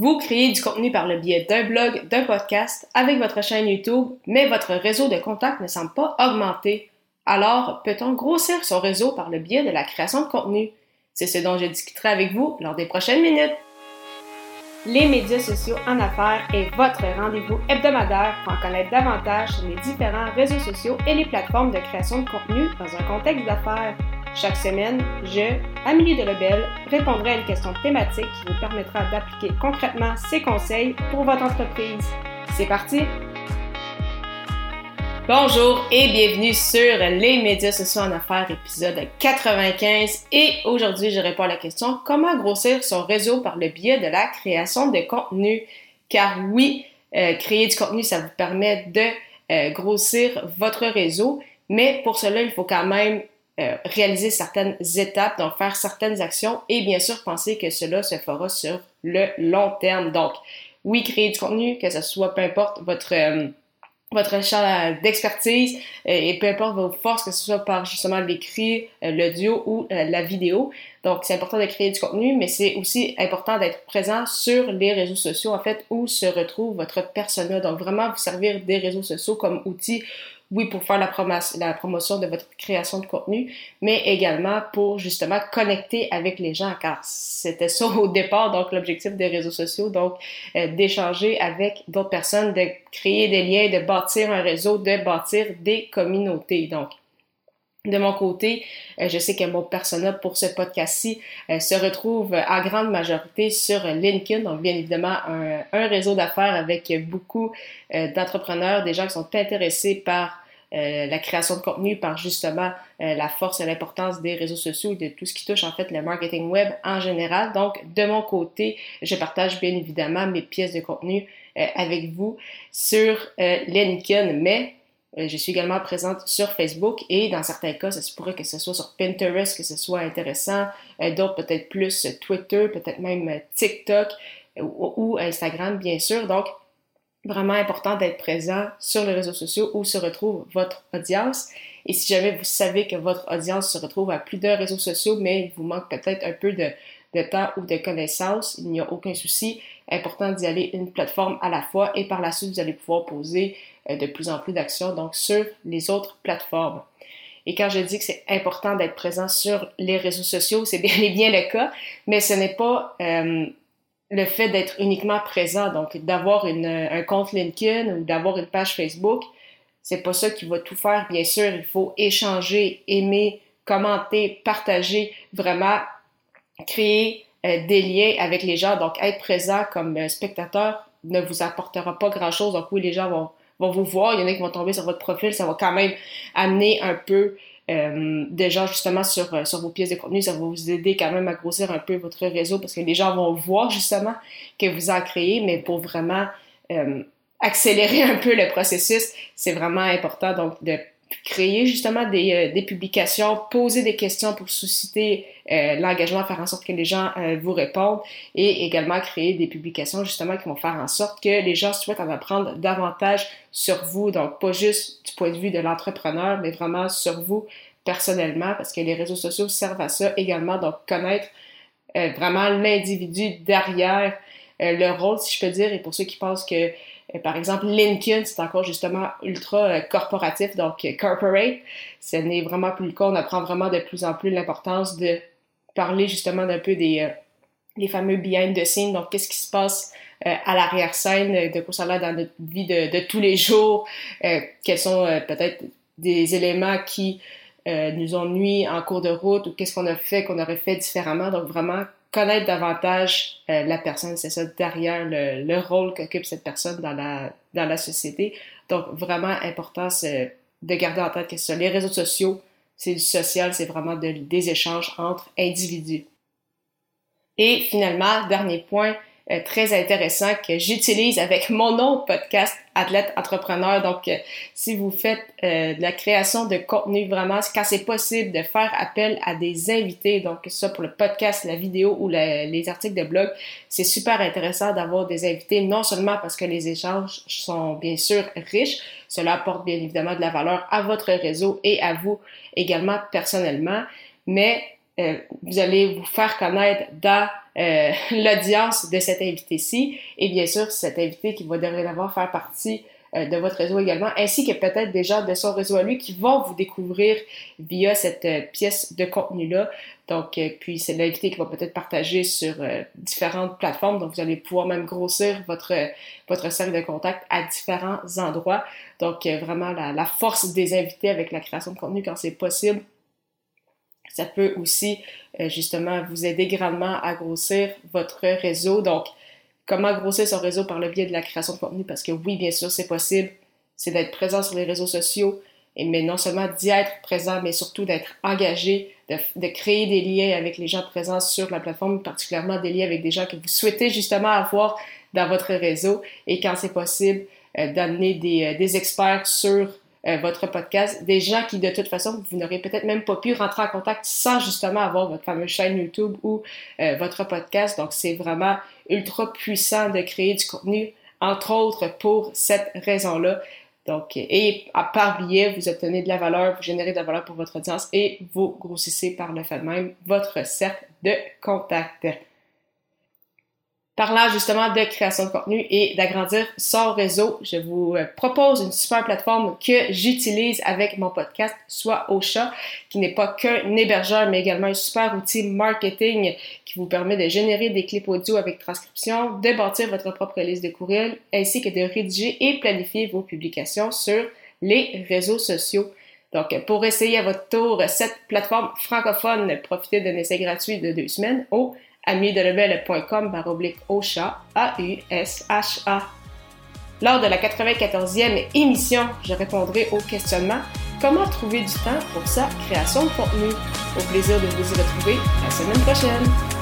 Vous créez du contenu par le biais d'un blog, d'un podcast, avec votre chaîne YouTube, mais votre réseau de contacts ne semble pas augmenter. Alors, peut-on grossir son réseau par le biais de la création de contenu? C'est ce dont je discuterai avec vous lors des prochaines minutes. Les médias sociaux en affaires est votre rendez-vous hebdomadaire pour en connaître davantage sur les différents réseaux sociaux et les plateformes de création de contenu dans un contexte d'affaires. Chaque semaine, je, Amélie Delebel, répondrai à une question thématique qui vous permettra d'appliquer concrètement ces conseils pour votre entreprise. C'est parti! Bonjour et bienvenue sur les médias sociaux en affaires, épisode 95. Et aujourd'hui, je réponds à la question comment grossir son réseau par le biais de la création de contenu? Car oui, euh, créer du contenu, ça vous permet de euh, grossir votre réseau, mais pour cela, il faut quand même euh, réaliser certaines étapes, donc faire certaines actions et bien sûr penser que cela se fera sur le long terme. Donc, oui, créer du contenu, que ce soit peu importe votre euh, votre champ d'expertise euh, et peu importe vos forces, que ce soit par justement l'écrit, l'audio ou la vidéo. Donc, c'est important de créer du contenu, mais c'est aussi important d'être présent sur les réseaux sociaux, en fait, où se retrouve votre persona. Donc, vraiment vous servir des réseaux sociaux comme outil oui, pour faire la, la, promotion de votre création de contenu, mais également pour justement connecter avec les gens, car c'était ça au départ, donc l'objectif des réseaux sociaux, donc euh, d'échanger avec d'autres personnes, de créer des liens, de bâtir un réseau, de bâtir des communautés. Donc, de mon côté, euh, je sais que mon personnel pour ce podcast-ci euh, se retrouve en grande majorité sur LinkedIn, donc bien évidemment un, réseau d'affaires avec beaucoup euh, d'entrepreneurs, des gens qui sont intéressés par la création de contenu, par justement la force et l'importance des réseaux sociaux et de tout ce qui touche en fait le marketing web en général. Donc de mon côté, je partage bien évidemment mes pièces de contenu avec vous sur LinkedIn, mais je suis également présente sur Facebook et dans certains cas, ça se pourrait que ce soit sur Pinterest, que ce soit intéressant, euh, d'autres peut-être plus Twitter, peut-être même TikTok euh, ou, Instagram, bien sûr. Donc, vraiment important d'être présent sur les réseaux sociaux où se retrouve votre audience. Et si jamais vous savez que votre audience se retrouve à plus de réseaux sociaux, mais il vous manque peut-être un peu de, de temps ou de connaissances, il n'y a aucun souci. Important d'y aller une plateforme à la fois et par la suite, vous allez pouvoir poser euh, de plus en plus d'actions donc sur les autres plateformes. Et quand je dis que c'est important d'être présent sur les réseaux sociaux, c'est bien bien le cas, mais ce n'est pas euh, le fait d'être uniquement présent, donc d'avoir un compte LinkedIn ou d'avoir une page Facebook, c'est pas ça qui va tout faire. Bien sûr, il faut échanger, aimer, commenter, partager, vraiment créer des liens avec les gens. Donc, être présent comme spectateur ne vous apportera pas grand-chose. Donc, oui, les gens vont vont vous voir, il y en a qui vont tomber sur votre profil, ça va quand même amener un peu euh, de gens justement sur, euh, sur vos pièces de contenu, ça va vous aider quand même à grossir un peu votre réseau parce que les gens vont voir justement que vous en créez, mais pour vraiment euh, accélérer un peu le processus, c'est vraiment important donc de créer justement des, euh, des, publications, poser des questions pour susciter euh, l'engagement, faire en sorte que les gens euh, vous répondent et également créer des publications justement qui vont faire en sorte que les gens souhaitent en apprendre davantage sur vous, donc pas juste du point de vue de l'entrepreneur, mais vraiment sur vous personnellement, parce que les réseaux sociaux servent à ça également, donc connaître vraiment l'individu derrière le rôle, si je peux dire, et pour ceux qui pensent que euh, par exemple, LinkedIn, c'est encore justement ultra euh, corporatif, donc euh, corporate. Ce n'est vraiment plus le cas. On apprend vraiment de plus en plus l'importance de parler justement d'un peu des les fameux behind the scenes, donc qu'est-ce qui se passe à l'arrière-scène, de quoi ça a dans notre vie de, de tous les jours, quels sont peut-être des éléments qui nous ont nuit en cours de route ou qu'est-ce qu'on a fait qu'on aurait fait différemment. Donc vraiment connaître davantage euh, la personne, c'est ça, derrière le, le rôle qu'occupe cette personne dans la, dans la société. Donc, vraiment important de garder en tête que ça, les réseaux sociaux, c'est du social, c'est vraiment de, des échanges entre individus. Et finalement, dernier point, euh, très intéressant que j'utilise avec mon autre podcast Athlète Entrepreneur. Donc, euh, si vous faites euh, de la création de contenu vraiment, quand c'est possible de faire appel à des invités, donc ça pour le podcast, la vidéo ou les articles de blog, c'est super intéressant d'avoir des invités, non seulement parce que les échanges sont bien sûr riches, cela apporte bien évidemment de la valeur à votre réseau et à vous également personnellement, mais euh, vous allez vous faire connaître dans euh, l'audience de cet invité-ci et bien sûr cet invité qui va dorénavant faire partie euh, de votre réseau également, ainsi que peut-être des gens de son réseau à lui qui vont vous découvrir via cette euh, pièce de contenu-là. Donc, euh, puis c'est l'invité qui va peut-être partager sur différentes plateformes, donc vous allez pouvoir même grossir votre, votre cercle de contact à différents endroits. Donc, vraiment la, la force des invités avec la création de contenu quand c'est possible, ça peut aussi justement vous aider grandement à grossir votre réseau. Donc, comment grossir son réseau par le biais de la création de contenu, parce que oui, bien sûr, c'est possible, c'est d'être présent sur les réseaux sociaux, mais non seulement d'y être présent, mais surtout d'être engagé, de, créer des liens avec les gens présents sur la plateforme, particulièrement des liens avec des gens que vous souhaitez justement avoir dans votre réseau, et quand c'est possible, euh, d'amener des, euh, des experts sur euh, votre podcast, des gens qui de toute façon vous n'aurez peut-être même pas pu rentrer en contact sans justement avoir votre fameuse chaîne YouTube ou euh, votre podcast. Donc c'est vraiment ultra puissant de créer du contenu, entre autres pour cette raison-là. Donc, et à part biais, vous obtenez de la valeur, vous générez de la valeur pour votre audience et vous grossissez par le fait même votre cercle de contact. Parlant justement de création de contenu et d'agrandir son réseau, je vous euh, propose une super plateforme que j'utilise avec mon podcast, soit Ocha, qui n'est pas qu'un hébergeur, mais également un super outil marketing qui vous permet de générer des clips audio avec transcription, de bâtir votre propre liste de courriels, ainsi que de rédiger et planifier vos publications sur les réseaux sociaux. Donc, pour essayer à votre tour cette plateforme francophone, profitez d'un essai gratuit de deux semaines au Lors de la 94e émission, je répondrai au questionnement Comment trouver du temps pour sa création de contenu? Au plaisir de vous y retrouver la semaine prochaine.